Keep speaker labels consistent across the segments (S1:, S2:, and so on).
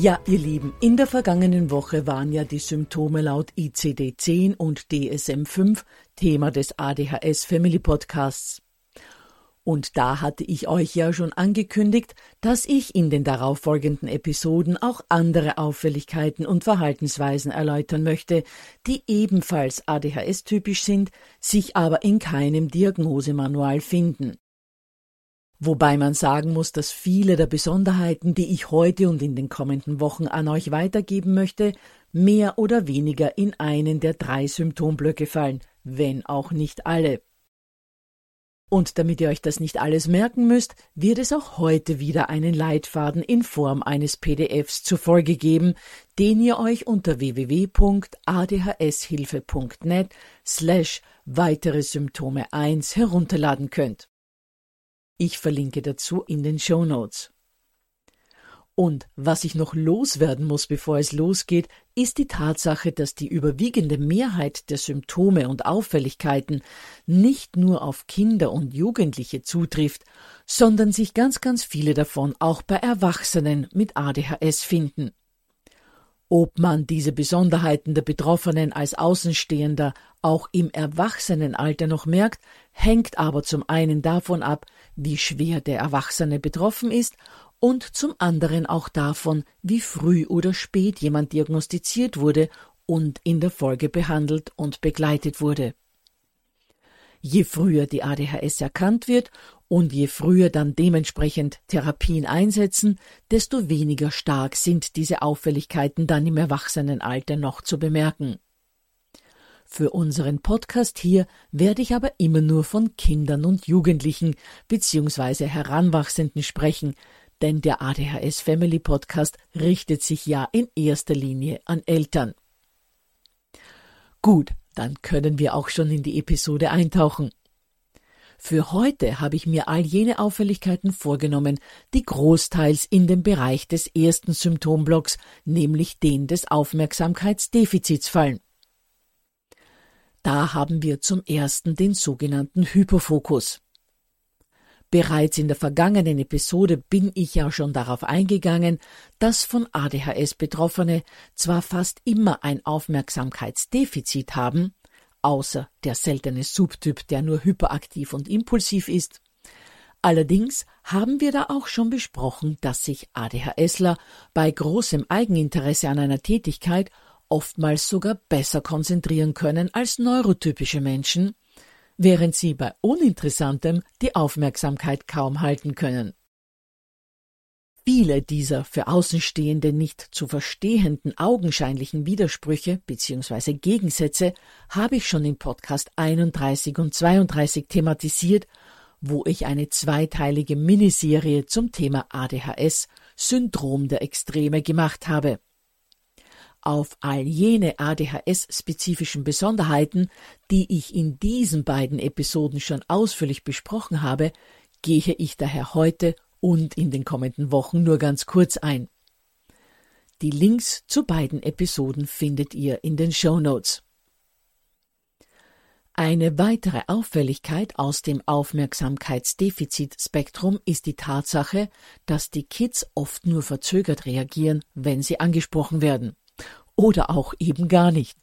S1: Ja, ihr Lieben, in der vergangenen Woche waren ja die Symptome laut ICD-10 und DSM-5 Thema des ADHS Family Podcasts. Und da hatte ich euch ja schon angekündigt, dass ich in den darauffolgenden Episoden auch andere Auffälligkeiten und Verhaltensweisen erläutern möchte, die ebenfalls ADHS-typisch sind, sich aber in keinem Diagnosemanual finden. Wobei man sagen muss, dass viele der Besonderheiten, die ich heute und in den kommenden Wochen an euch weitergeben möchte, mehr oder weniger in einen der drei Symptomblöcke fallen, wenn auch nicht alle. Und damit ihr euch das nicht alles merken müsst, wird es auch heute wieder einen Leitfaden in Form eines PDFs zur Folge geben, den ihr euch unter www.adhshilfe.net slash weitere Symptome 1 herunterladen könnt. Ich verlinke dazu in den Show Notes. Und was ich noch loswerden muss, bevor es losgeht, ist die Tatsache, dass die überwiegende Mehrheit der Symptome und Auffälligkeiten nicht nur auf Kinder und Jugendliche zutrifft, sondern sich ganz, ganz viele davon auch bei Erwachsenen mit ADHS finden. Ob man diese Besonderheiten der Betroffenen als Außenstehender auch im Erwachsenenalter noch merkt, hängt aber zum einen davon ab, wie schwer der Erwachsene betroffen ist und zum anderen auch davon, wie früh oder spät jemand diagnostiziert wurde und in der Folge behandelt und begleitet wurde. Je früher die ADHS erkannt wird und je früher dann dementsprechend Therapien einsetzen, desto weniger stark sind diese Auffälligkeiten dann im Erwachsenenalter noch zu bemerken. Für unseren Podcast hier werde ich aber immer nur von Kindern und Jugendlichen bzw. Heranwachsenden sprechen, denn der ADHS Family Podcast richtet sich ja in erster Linie an Eltern. Gut, dann können wir auch schon in die Episode eintauchen. Für heute habe ich mir all jene Auffälligkeiten vorgenommen, die großteils in den Bereich des ersten Symptomblocks, nämlich den des Aufmerksamkeitsdefizits fallen. Da haben wir zum ersten den sogenannten Hyperfokus. Bereits in der vergangenen Episode bin ich ja schon darauf eingegangen, dass von ADHS Betroffene zwar fast immer ein Aufmerksamkeitsdefizit haben, außer der seltene Subtyp, der nur hyperaktiv und impulsiv ist. Allerdings haben wir da auch schon besprochen, dass sich ADHSler bei großem Eigeninteresse an einer Tätigkeit oftmals sogar besser konzentrieren können als neurotypische Menschen, während sie bei Uninteressantem die Aufmerksamkeit kaum halten können. Viele dieser für Außenstehende nicht zu verstehenden augenscheinlichen Widersprüche bzw. Gegensätze habe ich schon in Podcast 31 und 32 thematisiert, wo ich eine zweiteilige Miniserie zum Thema ADHS Syndrom der Extreme gemacht habe. Auf all jene ADHS-spezifischen Besonderheiten, die ich in diesen beiden Episoden schon ausführlich besprochen habe, gehe ich daher heute und in den kommenden Wochen nur ganz kurz ein. Die Links zu beiden Episoden findet ihr in den Show Notes. Eine weitere Auffälligkeit aus dem Aufmerksamkeitsdefizitspektrum ist die Tatsache, dass die Kids oft nur verzögert reagieren, wenn sie angesprochen werden. Oder auch eben gar nicht.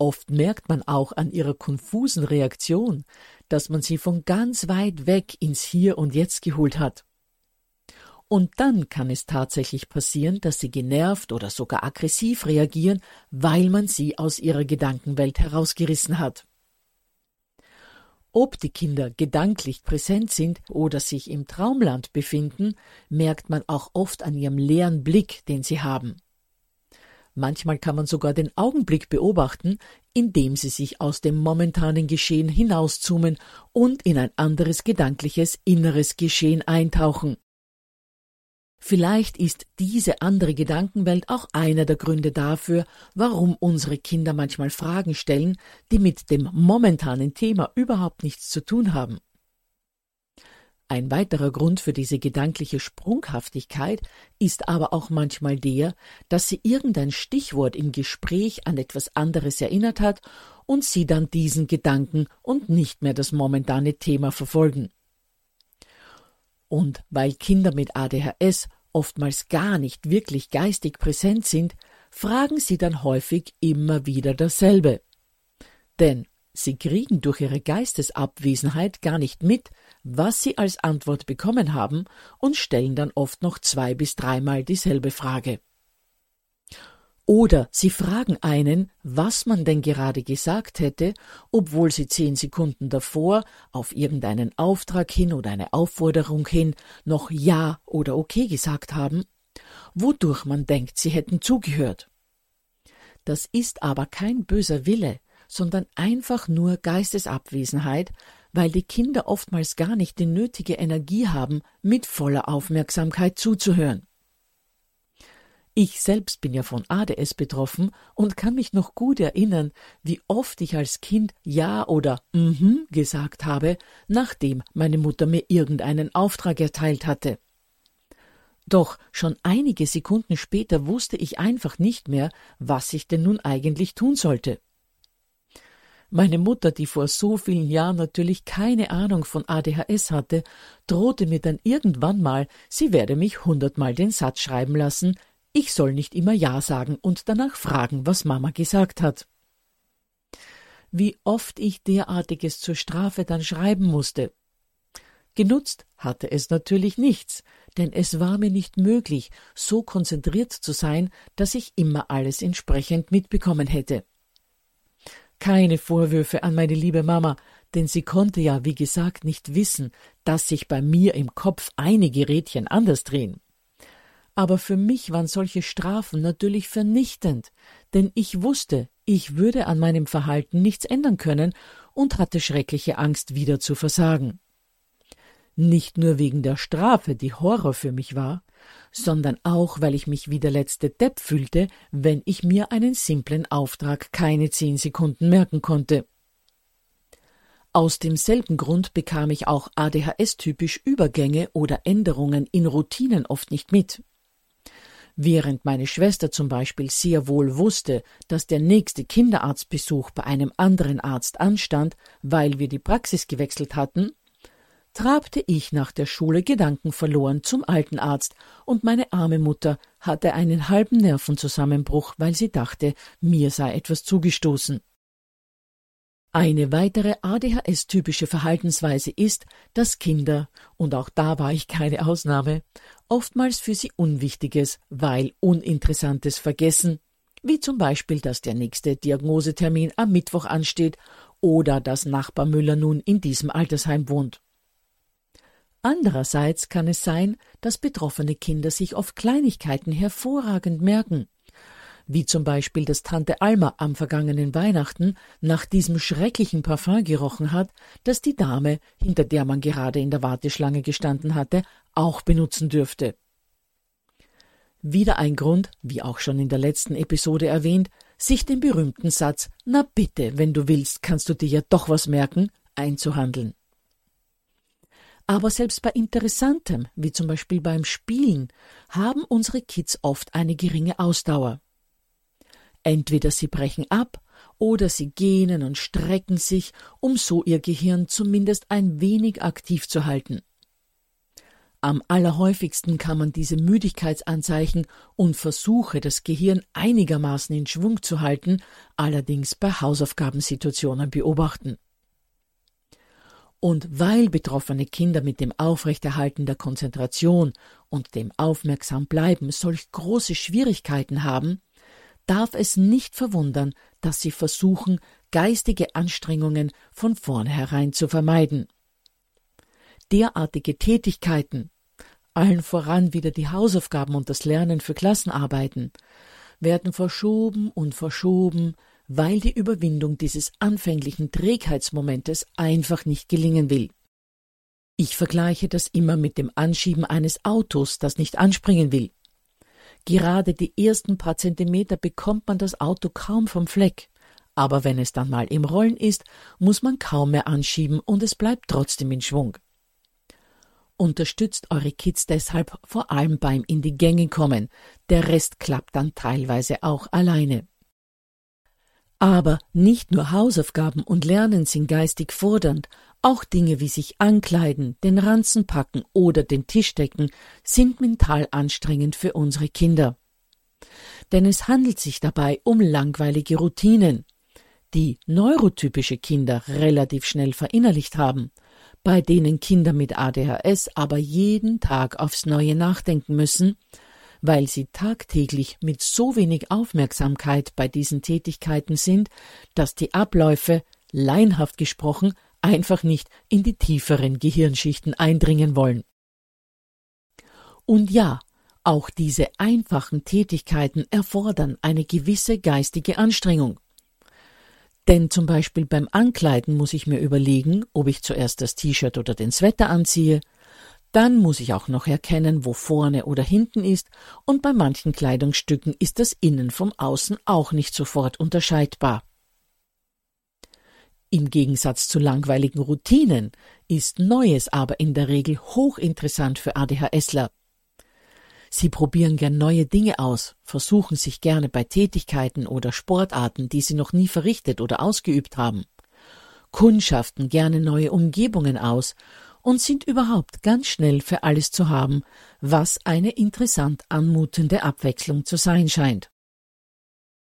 S1: Oft merkt man auch an ihrer konfusen Reaktion, dass man sie von ganz weit weg ins Hier und Jetzt geholt hat. Und dann kann es tatsächlich passieren, dass sie genervt oder sogar aggressiv reagieren, weil man sie aus ihrer Gedankenwelt herausgerissen hat. Ob die Kinder gedanklich präsent sind oder sich im Traumland befinden, merkt man auch oft an ihrem leeren Blick, den sie haben. Manchmal kann man sogar den Augenblick beobachten, indem sie sich aus dem momentanen Geschehen hinauszoomen und in ein anderes gedankliches inneres Geschehen eintauchen. Vielleicht ist diese andere Gedankenwelt auch einer der Gründe dafür, warum unsere Kinder manchmal Fragen stellen, die mit dem momentanen Thema überhaupt nichts zu tun haben. Ein weiterer Grund für diese gedankliche Sprunghaftigkeit ist aber auch manchmal der, dass sie irgendein Stichwort im Gespräch an etwas anderes erinnert hat und sie dann diesen Gedanken und nicht mehr das momentane Thema verfolgen. Und weil Kinder mit ADHS oftmals gar nicht wirklich geistig präsent sind, fragen sie dann häufig immer wieder dasselbe. Denn sie kriegen durch ihre Geistesabwesenheit gar nicht mit, was sie als Antwort bekommen haben und stellen dann oft noch zwei bis dreimal dieselbe Frage. Oder sie fragen einen, was man denn gerade gesagt hätte, obwohl sie zehn Sekunden davor auf irgendeinen Auftrag hin oder eine Aufforderung hin noch Ja oder Okay gesagt haben, wodurch man denkt, sie hätten zugehört. Das ist aber kein böser Wille, sondern einfach nur Geistesabwesenheit, weil die Kinder oftmals gar nicht die nötige Energie haben, mit voller Aufmerksamkeit zuzuhören. Ich selbst bin ja von ADS betroffen und kann mich noch gut erinnern, wie oft ich als Kind Ja oder Mhm gesagt habe, nachdem meine Mutter mir irgendeinen Auftrag erteilt hatte. Doch schon einige Sekunden später wusste ich einfach nicht mehr, was ich denn nun eigentlich tun sollte. Meine Mutter, die vor so vielen Jahren natürlich keine Ahnung von ADHS hatte, drohte mir dann irgendwann mal, sie werde mich hundertmal den Satz schreiben lassen, ich soll nicht immer Ja sagen und danach fragen, was Mama gesagt hat. Wie oft ich derartiges zur Strafe dann schreiben musste. Genutzt hatte es natürlich nichts, denn es war mir nicht möglich, so konzentriert zu sein, dass ich immer alles entsprechend mitbekommen hätte. Keine Vorwürfe an meine liebe Mama, denn sie konnte ja, wie gesagt, nicht wissen, dass sich bei mir im Kopf einige Rädchen anders drehen. Aber für mich waren solche Strafen natürlich vernichtend, denn ich wusste, ich würde an meinem Verhalten nichts ändern können und hatte schreckliche Angst, wieder zu versagen. Nicht nur wegen der Strafe, die Horror für mich war, sondern auch, weil ich mich wie der letzte Depp fühlte, wenn ich mir einen simplen Auftrag keine zehn Sekunden merken konnte. Aus demselben Grund bekam ich auch ADHS-typisch Übergänge oder Änderungen in Routinen oft nicht mit. Während meine Schwester zum Beispiel sehr wohl wusste, dass der nächste Kinderarztbesuch bei einem anderen Arzt anstand, weil wir die Praxis gewechselt hatten, trabte ich nach der Schule gedankenverloren zum alten Arzt, und meine arme Mutter hatte einen halben Nervenzusammenbruch, weil sie dachte, mir sei etwas zugestoßen. Eine weitere ADHS-typische Verhaltensweise ist, dass Kinder, und auch da war ich keine Ausnahme, oftmals für sie Unwichtiges, weil Uninteressantes vergessen, wie zum Beispiel, dass der nächste Diagnosetermin am Mittwoch ansteht oder dass Nachbar Müller nun in diesem Altersheim wohnt. Andererseits kann es sein, dass betroffene Kinder sich oft Kleinigkeiten hervorragend merken, wie zum Beispiel, dass Tante Alma am vergangenen Weihnachten nach diesem schrecklichen Parfum gerochen hat, das die Dame, hinter der man gerade in der Warteschlange gestanden hatte, auch benutzen dürfte. Wieder ein Grund, wie auch schon in der letzten Episode erwähnt, sich den berühmten Satz Na bitte, wenn du willst, kannst du dir ja doch was merken, einzuhandeln. Aber selbst bei Interessantem, wie zum Beispiel beim Spielen, haben unsere Kids oft eine geringe Ausdauer. Entweder sie brechen ab oder sie gähnen und strecken sich, um so ihr Gehirn zumindest ein wenig aktiv zu halten. Am allerhäufigsten kann man diese Müdigkeitsanzeichen und Versuche, das Gehirn einigermaßen in Schwung zu halten, allerdings bei Hausaufgabensituationen beobachten. Und weil betroffene Kinder mit dem Aufrechterhalten der Konzentration und dem Aufmerksambleiben solch große Schwierigkeiten haben, darf es nicht verwundern, dass sie versuchen, geistige Anstrengungen von vornherein zu vermeiden. Derartige Tätigkeiten, allen voran wieder die Hausaufgaben und das Lernen für Klassenarbeiten, werden verschoben und verschoben, weil die Überwindung dieses anfänglichen Trägheitsmomentes einfach nicht gelingen will. Ich vergleiche das immer mit dem Anschieben eines Autos, das nicht anspringen will. Gerade die ersten paar Zentimeter bekommt man das Auto kaum vom Fleck. Aber wenn es dann mal im Rollen ist, muss man kaum mehr anschieben und es bleibt trotzdem in Schwung. Unterstützt eure Kids deshalb vor allem beim in die Gänge kommen. Der Rest klappt dann teilweise auch alleine. Aber nicht nur Hausaufgaben und Lernen sind geistig fordernd, auch Dinge wie sich ankleiden, den Ranzen packen oder den Tisch decken sind mental anstrengend für unsere Kinder. Denn es handelt sich dabei um langweilige Routinen, die neurotypische Kinder relativ schnell verinnerlicht haben, bei denen Kinder mit ADHS aber jeden Tag aufs Neue nachdenken müssen, weil sie tagtäglich mit so wenig Aufmerksamkeit bei diesen Tätigkeiten sind, dass die Abläufe, leinhaft gesprochen, einfach nicht in die tieferen Gehirnschichten eindringen wollen. Und ja, auch diese einfachen Tätigkeiten erfordern eine gewisse geistige Anstrengung. Denn zum Beispiel beim Ankleiden muss ich mir überlegen, ob ich zuerst das T-Shirt oder den Sweater anziehe, dann muss ich auch noch erkennen, wo vorne oder hinten ist, und bei manchen Kleidungsstücken ist das Innen vom Außen auch nicht sofort unterscheidbar. Im Gegensatz zu langweiligen Routinen ist Neues aber in der Regel hochinteressant für ADHSler. Sie probieren gern neue Dinge aus, versuchen sich gerne bei Tätigkeiten oder Sportarten, die sie noch nie verrichtet oder ausgeübt haben, kundschaften gerne neue Umgebungen aus und sind überhaupt ganz schnell für alles zu haben, was eine interessant anmutende Abwechslung zu sein scheint.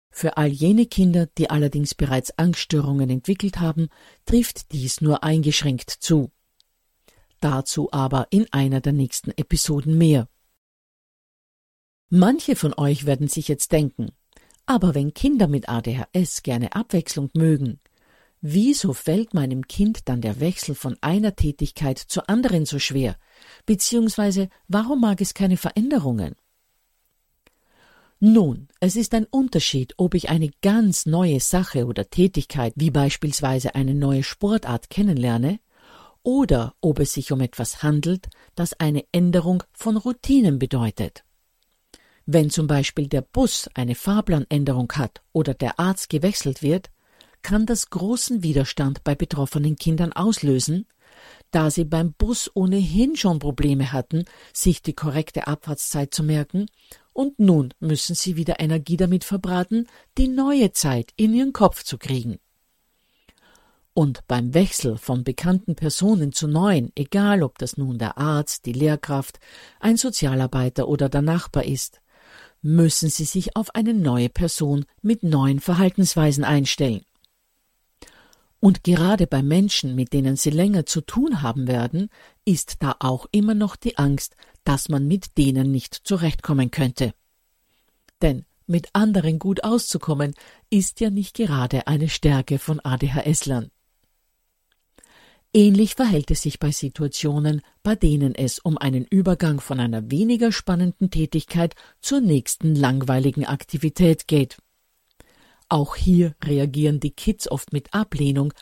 S1: Für all jene Kinder, die allerdings bereits Angststörungen entwickelt haben, trifft dies nur eingeschränkt zu. Dazu aber in einer der nächsten Episoden mehr. Manche von euch werden sich jetzt denken, aber wenn Kinder mit ADHS gerne Abwechslung mögen, wieso fällt meinem Kind dann der Wechsel von einer Tätigkeit zur anderen so schwer, beziehungsweise warum mag es keine Veränderungen? Nun, es ist ein Unterschied, ob ich eine ganz neue Sache oder Tätigkeit, wie beispielsweise eine neue Sportart kennenlerne, oder ob es sich um etwas handelt, das eine Änderung von Routinen bedeutet. Wenn zum Beispiel der Bus eine Fahrplanänderung hat oder der Arzt gewechselt wird, kann das großen Widerstand bei betroffenen Kindern auslösen, da sie beim Bus ohnehin schon Probleme hatten, sich die korrekte Abfahrtszeit zu merken und nun müssen sie wieder Energie damit verbraten, die neue Zeit in ihren Kopf zu kriegen. Und beim Wechsel von bekannten Personen zu neuen, egal ob das nun der Arzt, die Lehrkraft, ein Sozialarbeiter oder der Nachbar ist, müssen sie sich auf eine neue Person mit neuen Verhaltensweisen einstellen. Und gerade bei Menschen, mit denen sie länger zu tun haben werden, ist da auch immer noch die Angst, dass man mit denen nicht zurechtkommen könnte. Denn mit anderen gut auszukommen, ist ja nicht gerade eine Stärke von ADHSlern. Ähnlich verhält es sich bei Situationen, bei denen es um einen Übergang von einer weniger spannenden Tätigkeit zur nächsten langweiligen Aktivität geht. Auch hier reagieren die Kids oft mit Ablehnung,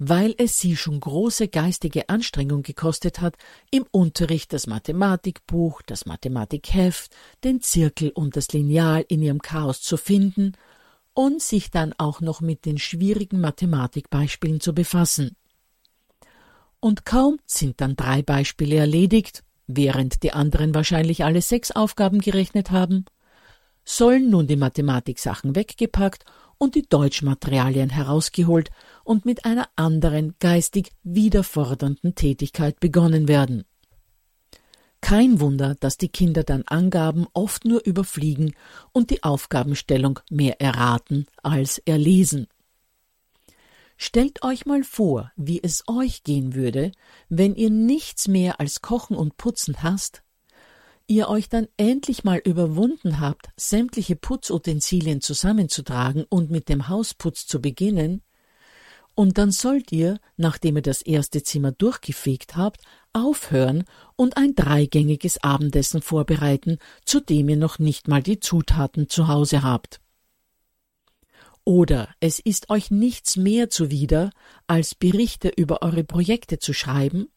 S1: weil es sie schon große geistige Anstrengung gekostet hat, im Unterricht das Mathematikbuch, das Mathematikheft, den Zirkel und das Lineal in ihrem Chaos zu finden und sich dann auch noch mit den schwierigen Mathematikbeispielen zu befassen. Und kaum sind dann drei Beispiele erledigt, während die anderen wahrscheinlich alle sechs Aufgaben gerechnet haben, sollen nun die Mathematiksachen weggepackt und die Deutschmaterialien herausgeholt und mit einer anderen geistig wiederfordernden Tätigkeit begonnen werden. Kein Wunder, dass die Kinder dann Angaben oft nur überfliegen und die Aufgabenstellung mehr erraten als erlesen. Stellt euch mal vor, wie es euch gehen würde, wenn ihr nichts mehr als Kochen und Putzen hasst, ihr euch dann endlich mal überwunden habt, sämtliche Putzutensilien zusammenzutragen und mit dem Hausputz zu beginnen, und dann sollt ihr, nachdem ihr das erste Zimmer durchgefegt habt, aufhören und ein dreigängiges Abendessen vorbereiten, zu dem ihr noch nicht mal die Zutaten zu Hause habt. Oder es ist euch nichts mehr zuwider, als Berichte über eure Projekte zu schreiben,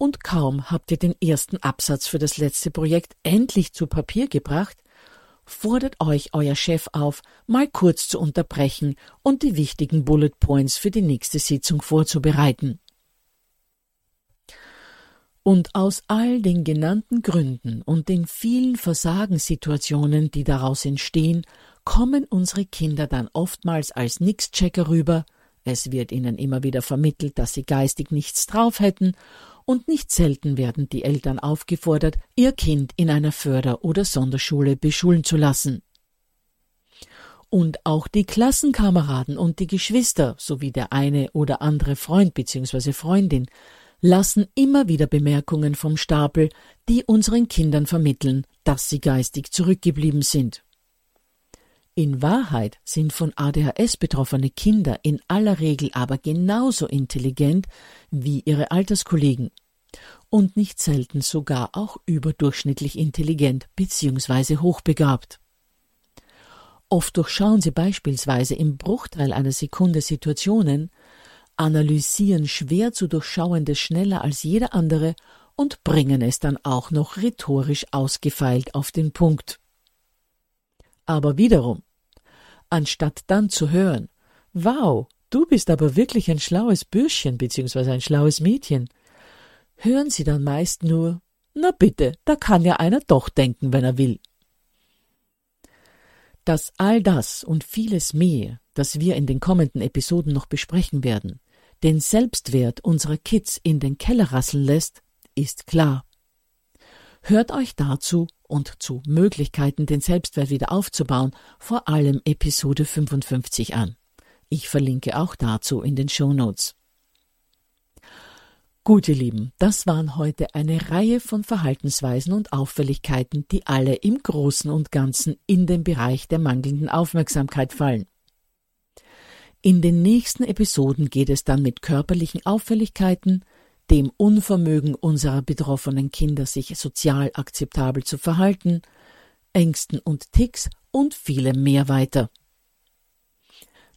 S1: und kaum habt ihr den ersten Absatz für das letzte Projekt endlich zu Papier gebracht, fordert euch euer Chef auf, mal kurz zu unterbrechen und die wichtigen Bullet Points für die nächste Sitzung vorzubereiten. Und aus all den genannten Gründen und den vielen Versagenssituationen, die daraus entstehen, kommen unsere Kinder dann oftmals als Nix-Checker rüber, es wird ihnen immer wieder vermittelt, dass sie geistig nichts drauf hätten, und nicht selten werden die Eltern aufgefordert, ihr Kind in einer Förder- oder Sonderschule beschulen zu lassen. Und auch die Klassenkameraden und die Geschwister sowie der eine oder andere Freund bzw. Freundin lassen immer wieder Bemerkungen vom Stapel, die unseren Kindern vermitteln, dass sie geistig zurückgeblieben sind. In Wahrheit sind von ADHS betroffene Kinder in aller Regel aber genauso intelligent wie ihre Alterskollegen und nicht selten sogar auch überdurchschnittlich intelligent bzw. hochbegabt. Oft durchschauen sie beispielsweise im Bruchteil einer Sekunde Situationen, analysieren schwer zu durchschauendes schneller als jeder andere und bringen es dann auch noch rhetorisch ausgefeilt auf den Punkt. Aber wiederum, anstatt dann zu hören, wow, du bist aber wirklich ein schlaues Bürschchen bzw. ein schlaues Mädchen, hören sie dann meist nur, na bitte, da kann ja einer doch denken, wenn er will. Dass all das und vieles mehr, das wir in den kommenden Episoden noch besprechen werden, den Selbstwert unserer Kids in den Keller rasseln lässt, ist klar. Hört euch dazu und zu Möglichkeiten, den Selbstwert wieder aufzubauen, vor allem Episode 55 an. Ich verlinke auch dazu in den Show Notes. Gut, ihr Lieben, das waren heute eine Reihe von Verhaltensweisen und Auffälligkeiten, die alle im Großen und Ganzen in den Bereich der mangelnden Aufmerksamkeit fallen. In den nächsten Episoden geht es dann mit körperlichen Auffälligkeiten, dem Unvermögen unserer betroffenen Kinder, sich sozial akzeptabel zu verhalten, Ängsten und Ticks und vielem mehr weiter.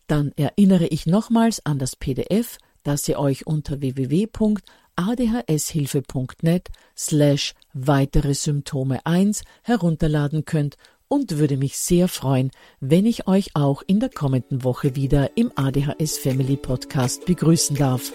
S1: Dann erinnere ich nochmals an das PDF, das ihr euch unter www.adhshilfe.net slash weitere Symptome 1 herunterladen könnt und würde mich sehr freuen, wenn ich euch auch in der kommenden Woche wieder im ADHS Family Podcast begrüßen darf.